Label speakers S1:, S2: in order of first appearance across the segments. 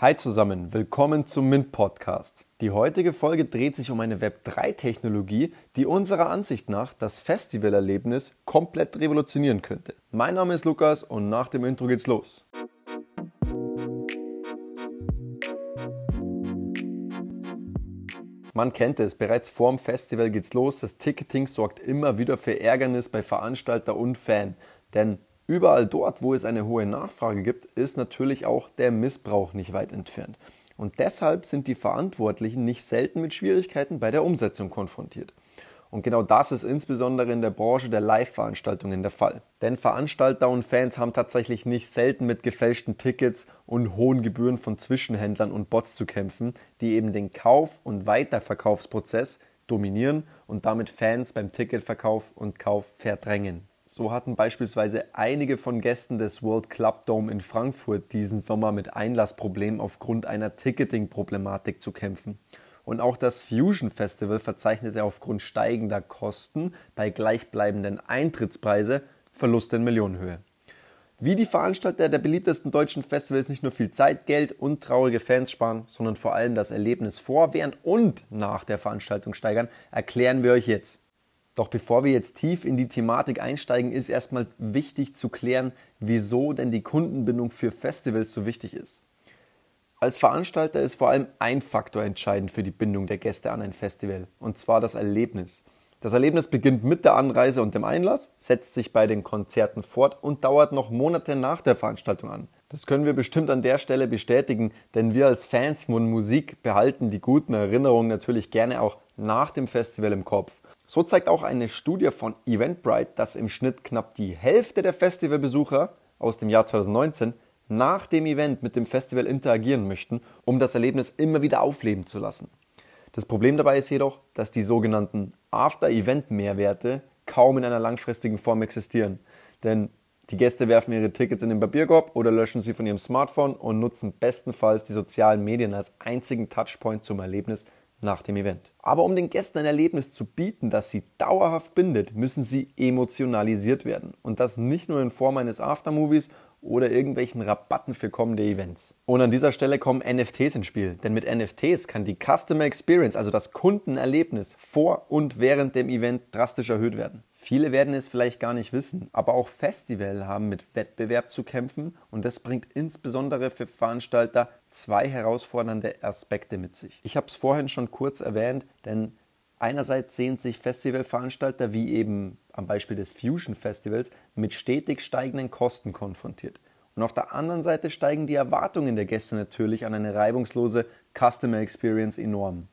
S1: Hi zusammen, willkommen zum Mint Podcast. Die heutige Folge dreht sich um eine Web3-Technologie, die unserer Ansicht nach das Festivalerlebnis komplett revolutionieren könnte. Mein Name ist Lukas und nach dem Intro geht's los. Man kennt es, bereits vorm Festival geht's los. Das Ticketing sorgt immer wieder für Ärgernis bei Veranstalter und Fan. Denn Überall dort, wo es eine hohe Nachfrage gibt, ist natürlich auch der Missbrauch nicht weit entfernt. Und deshalb sind die Verantwortlichen nicht selten mit Schwierigkeiten bei der Umsetzung konfrontiert. Und genau das ist insbesondere in der Branche der Live-Veranstaltungen der Fall. Denn Veranstalter und Fans haben tatsächlich nicht selten mit gefälschten Tickets und hohen Gebühren von Zwischenhändlern und Bots zu kämpfen, die eben den Kauf- und Weiterverkaufsprozess dominieren und damit Fans beim Ticketverkauf und Kauf verdrängen. So hatten beispielsweise einige von Gästen des World Club Dome in Frankfurt diesen Sommer mit Einlassproblemen aufgrund einer Ticketing-Problematik zu kämpfen. Und auch das Fusion Festival verzeichnete aufgrund steigender Kosten bei gleichbleibenden Eintrittspreise Verluste in Millionenhöhe. Wie die Veranstalter der beliebtesten deutschen Festivals nicht nur viel Zeit, Geld und traurige Fans sparen, sondern vor allem das Erlebnis vor, während und nach der Veranstaltung steigern, erklären wir euch jetzt. Doch bevor wir jetzt tief in die Thematik einsteigen, ist erstmal wichtig zu klären, wieso denn die Kundenbindung für Festivals so wichtig ist. Als Veranstalter ist vor allem ein Faktor entscheidend für die Bindung der Gäste an ein Festival, und zwar das Erlebnis. Das Erlebnis beginnt mit der Anreise und dem Einlass, setzt sich bei den Konzerten fort und dauert noch Monate nach der Veranstaltung an. Das können wir bestimmt an der Stelle bestätigen, denn wir als Fans von Musik behalten die guten Erinnerungen natürlich gerne auch nach dem Festival im Kopf. So zeigt auch eine Studie von Eventbrite, dass im Schnitt knapp die Hälfte der Festivalbesucher aus dem Jahr 2019 nach dem Event mit dem Festival interagieren möchten, um das Erlebnis immer wieder aufleben zu lassen. Das Problem dabei ist jedoch, dass die sogenannten After-Event-Mehrwerte kaum in einer langfristigen Form existieren. Denn die Gäste werfen ihre Tickets in den Papierkorb oder löschen sie von ihrem Smartphone und nutzen bestenfalls die sozialen Medien als einzigen Touchpoint zum Erlebnis nach dem Event. Aber um den Gästen ein Erlebnis zu bieten, das sie dauerhaft bindet, müssen sie emotionalisiert werden. Und das nicht nur in Form eines Aftermovies oder irgendwelchen Rabatten für kommende Events. Und an dieser Stelle kommen NFTs ins Spiel, denn mit NFTs kann die Customer Experience, also das Kundenerlebnis vor und während dem Event drastisch erhöht werden. Viele werden es vielleicht gar nicht wissen, aber auch Festivals haben mit Wettbewerb zu kämpfen und das bringt insbesondere für Veranstalter zwei herausfordernde Aspekte mit sich. Ich habe es vorhin schon kurz erwähnt, denn einerseits sehen sich Festivalveranstalter wie eben am Beispiel des Fusion Festivals mit stetig steigenden Kosten konfrontiert. Und auf der anderen Seite steigen die Erwartungen der Gäste natürlich an eine reibungslose Customer Experience enorm.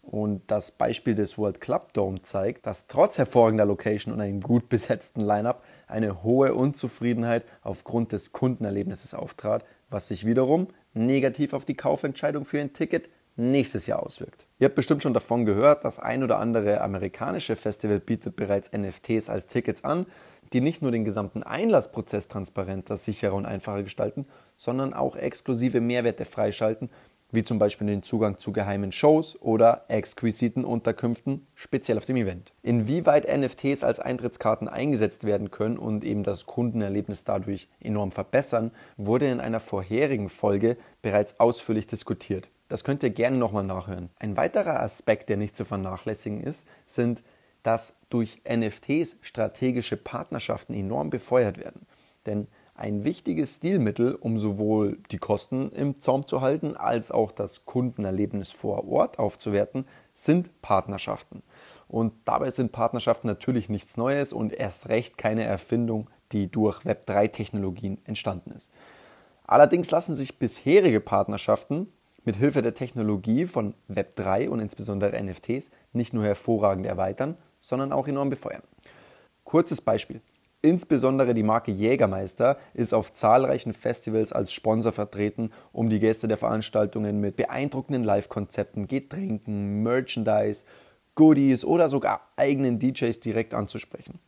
S1: Und das Beispiel des World Club Dome zeigt, dass trotz hervorragender Location und einem gut besetzten Lineup eine hohe Unzufriedenheit aufgrund des Kundenerlebnisses auftrat, was sich wiederum negativ auf die Kaufentscheidung für ein Ticket nächstes Jahr auswirkt. Ihr habt bestimmt schon davon gehört, das ein oder andere amerikanische Festival bietet bereits NFTs als Tickets an, die nicht nur den gesamten Einlassprozess transparenter, sicherer und einfacher gestalten, sondern auch exklusive Mehrwerte freischalten, wie zum Beispiel den Zugang zu geheimen Shows oder exquisiten Unterkünften, speziell auf dem Event. Inwieweit NFTs als Eintrittskarten eingesetzt werden können und eben das Kundenerlebnis dadurch enorm verbessern, wurde in einer vorherigen Folge bereits ausführlich diskutiert. Das könnt ihr gerne nochmal nachhören. Ein weiterer Aspekt, der nicht zu vernachlässigen ist, sind, dass durch NFTs strategische Partnerschaften enorm befeuert werden. Denn ein wichtiges Stilmittel, um sowohl die Kosten im Zaum zu halten, als auch das Kundenerlebnis vor Ort aufzuwerten, sind Partnerschaften. Und dabei sind Partnerschaften natürlich nichts Neues und erst recht keine Erfindung, die durch Web3-Technologien entstanden ist. Allerdings lassen sich bisherige Partnerschaften mit Hilfe der Technologie von Web3 und insbesondere NFTs nicht nur hervorragend erweitern, sondern auch enorm befeuern. Kurzes Beispiel. Insbesondere die Marke Jägermeister ist auf zahlreichen Festivals als Sponsor vertreten, um die Gäste der Veranstaltungen mit beeindruckenden Live-Konzepten, Getränken, Merchandise, Goodies oder sogar eigenen DJs direkt anzusprechen.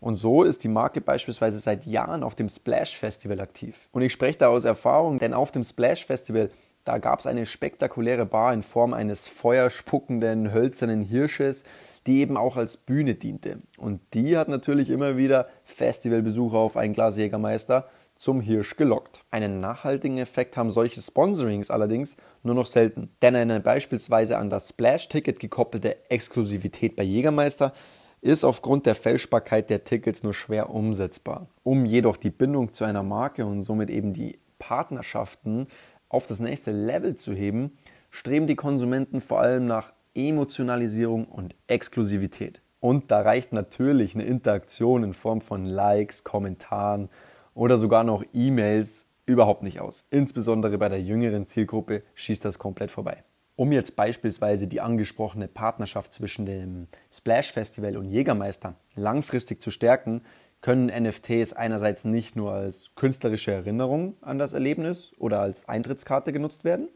S1: Und so ist die Marke beispielsweise seit Jahren auf dem Splash Festival aktiv. Und ich spreche da aus Erfahrung, denn auf dem Splash Festival da gab es eine spektakuläre Bar in Form eines feuerspuckenden hölzernen Hirsches, die eben auch als Bühne diente. Und die hat natürlich immer wieder Festivalbesucher auf ein Glas Jägermeister zum Hirsch gelockt. Einen nachhaltigen Effekt haben solche Sponsorings allerdings nur noch selten, denn eine beispielsweise an das Splash-Ticket gekoppelte Exklusivität bei Jägermeister ist aufgrund der Fälschbarkeit der Tickets nur schwer umsetzbar. Um jedoch die Bindung zu einer Marke und somit eben die Partnerschaften auf das nächste Level zu heben, streben die Konsumenten vor allem nach Emotionalisierung und Exklusivität. Und da reicht natürlich eine Interaktion in Form von Likes, Kommentaren oder sogar noch E-Mails überhaupt nicht aus. Insbesondere bei der jüngeren Zielgruppe schießt das komplett vorbei. Um jetzt beispielsweise die angesprochene Partnerschaft zwischen dem Splash Festival und Jägermeister langfristig zu stärken, können NFTs einerseits nicht nur als künstlerische Erinnerung an das Erlebnis oder als Eintrittskarte genutzt werden,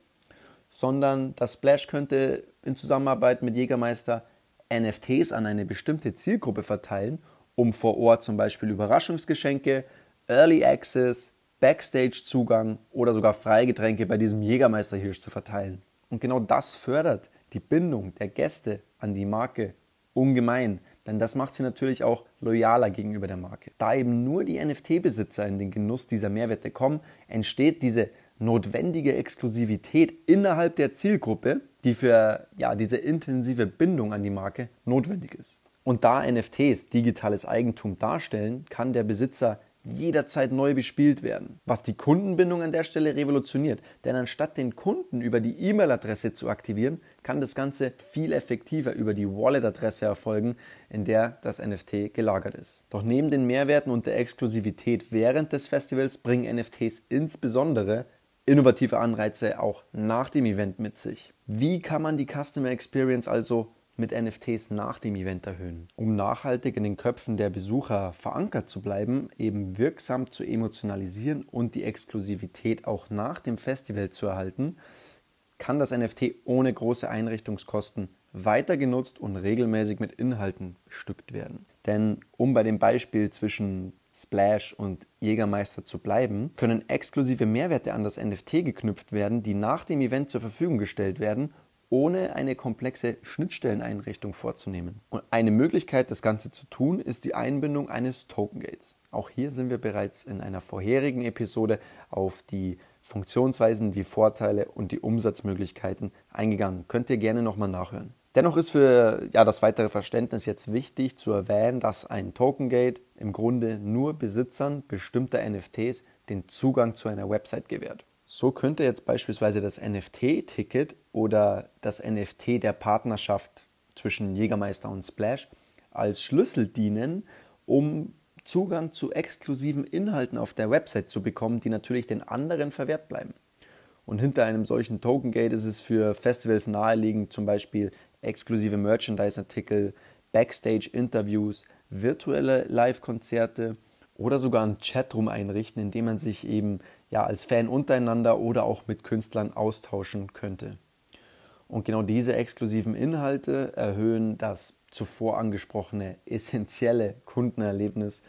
S1: sondern das Splash könnte in Zusammenarbeit mit Jägermeister NFTs an eine bestimmte Zielgruppe verteilen, um vor Ort zum Beispiel Überraschungsgeschenke, Early Access, Backstage-Zugang oder sogar Freigetränke bei diesem Jägermeister-Hirsch zu verteilen. Und genau das fördert die Bindung der Gäste an die Marke ungemein, denn das macht sie natürlich auch loyaler gegenüber der Marke. Da eben nur die NFT-Besitzer in den Genuss dieser Mehrwerte kommen, entsteht diese notwendige Exklusivität innerhalb der Zielgruppe, die für ja, diese intensive Bindung an die Marke notwendig ist. Und da NFTs digitales Eigentum darstellen, kann der Besitzer jederzeit neu bespielt werden. Was die Kundenbindung an der Stelle revolutioniert. Denn anstatt den Kunden über die E-Mail-Adresse zu aktivieren, kann das Ganze viel effektiver über die Wallet-Adresse erfolgen, in der das NFT gelagert ist. Doch neben den Mehrwerten und der Exklusivität während des Festivals bringen NFTs insbesondere innovative Anreize auch nach dem Event mit sich. Wie kann man die Customer Experience also mit NFTs nach dem Event erhöhen. Um nachhaltig in den Köpfen der Besucher verankert zu bleiben, eben wirksam zu emotionalisieren und die Exklusivität auch nach dem Festival zu erhalten, kann das NFT ohne große Einrichtungskosten weiter genutzt und regelmäßig mit Inhalten bestückt werden. Denn um bei dem Beispiel zwischen Splash und Jägermeister zu bleiben, können exklusive Mehrwerte an das NFT geknüpft werden, die nach dem Event zur Verfügung gestellt werden ohne eine komplexe Schnittstelleneinrichtung vorzunehmen. Und eine Möglichkeit, das Ganze zu tun, ist die Einbindung eines Token Gates. Auch hier sind wir bereits in einer vorherigen Episode auf die Funktionsweisen, die Vorteile und die Umsatzmöglichkeiten eingegangen. Könnt ihr gerne nochmal nachhören. Dennoch ist für ja, das weitere Verständnis jetzt wichtig zu erwähnen, dass ein Token Gate im Grunde nur Besitzern bestimmter NFTs den Zugang zu einer Website gewährt. So könnte jetzt beispielsweise das NFT-Ticket oder das NFT der Partnerschaft zwischen Jägermeister und Splash als Schlüssel dienen, um Zugang zu exklusiven Inhalten auf der Website zu bekommen, die natürlich den anderen verwehrt bleiben. Und hinter einem solchen Token Gate ist es für Festivals naheliegend, zum Beispiel exklusive Merchandise-Artikel, Backstage-Interviews, virtuelle Live-Konzerte oder sogar einen Chatroom einrichten, in dem man sich eben ja als Fan untereinander oder auch mit Künstlern austauschen könnte. Und genau diese exklusiven Inhalte erhöhen das zuvor angesprochene essentielle Kundenerlebnis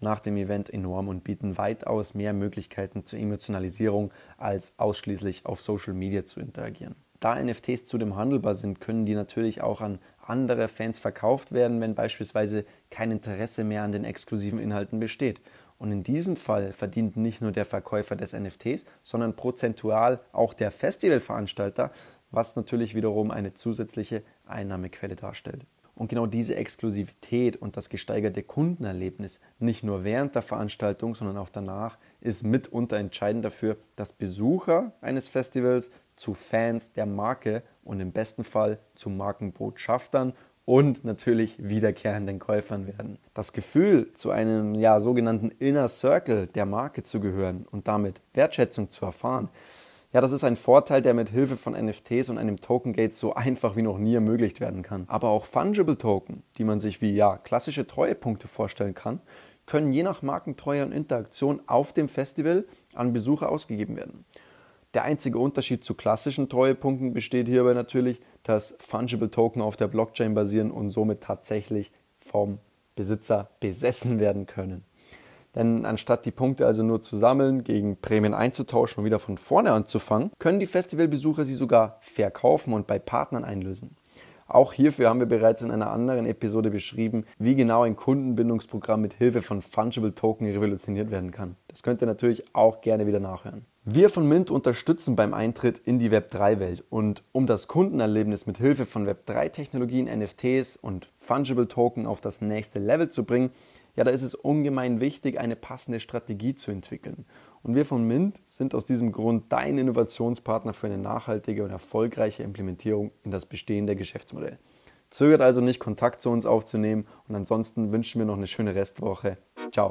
S1: nach dem Event enorm und bieten weitaus mehr Möglichkeiten zur Emotionalisierung, als ausschließlich auf Social Media zu interagieren. Da NFTs zudem handelbar sind, können die natürlich auch an andere Fans verkauft werden, wenn beispielsweise kein Interesse mehr an den exklusiven Inhalten besteht. Und in diesem Fall verdient nicht nur der Verkäufer des NFTs, sondern prozentual auch der Festivalveranstalter, was natürlich wiederum eine zusätzliche Einnahmequelle darstellt. Und genau diese Exklusivität und das gesteigerte Kundenerlebnis, nicht nur während der Veranstaltung, sondern auch danach, ist mitunter entscheidend dafür, dass Besucher eines Festivals zu Fans der Marke und im besten Fall zu Markenbotschaftern und natürlich wiederkehrenden Käufern werden. Das Gefühl, zu einem ja, sogenannten Inner Circle der Marke zu gehören und damit Wertschätzung zu erfahren, ja, das ist ein Vorteil, der mit Hilfe von NFTs und einem Token Gate so einfach wie noch nie ermöglicht werden kann. Aber auch Fungible Token, die man sich wie ja, klassische Treuepunkte vorstellen kann, können je nach Markentreue und Interaktion auf dem Festival an Besucher ausgegeben werden. Der einzige Unterschied zu klassischen Treuepunkten besteht hierbei natürlich, dass Fungible Token auf der Blockchain basieren und somit tatsächlich vom Besitzer besessen werden können. Denn anstatt die Punkte also nur zu sammeln, gegen Prämien einzutauschen und wieder von vorne anzufangen, können die Festivalbesucher sie sogar verkaufen und bei Partnern einlösen. Auch hierfür haben wir bereits in einer anderen Episode beschrieben, wie genau ein Kundenbindungsprogramm mit Hilfe von Fungible Token revolutioniert werden kann. Das könnt ihr natürlich auch gerne wieder nachhören. Wir von Mint unterstützen beim Eintritt in die Web3-Welt und um das Kundenerlebnis mit Hilfe von Web3-Technologien, NFTs und Fungible Token auf das nächste Level zu bringen, ja, da ist es ungemein wichtig, eine passende Strategie zu entwickeln. Und wir von Mint sind aus diesem Grund dein Innovationspartner für eine nachhaltige und erfolgreiche Implementierung in das bestehende Geschäftsmodell. Zögert also nicht, Kontakt zu uns aufzunehmen und ansonsten wünschen wir noch eine schöne Restwoche. Ciao.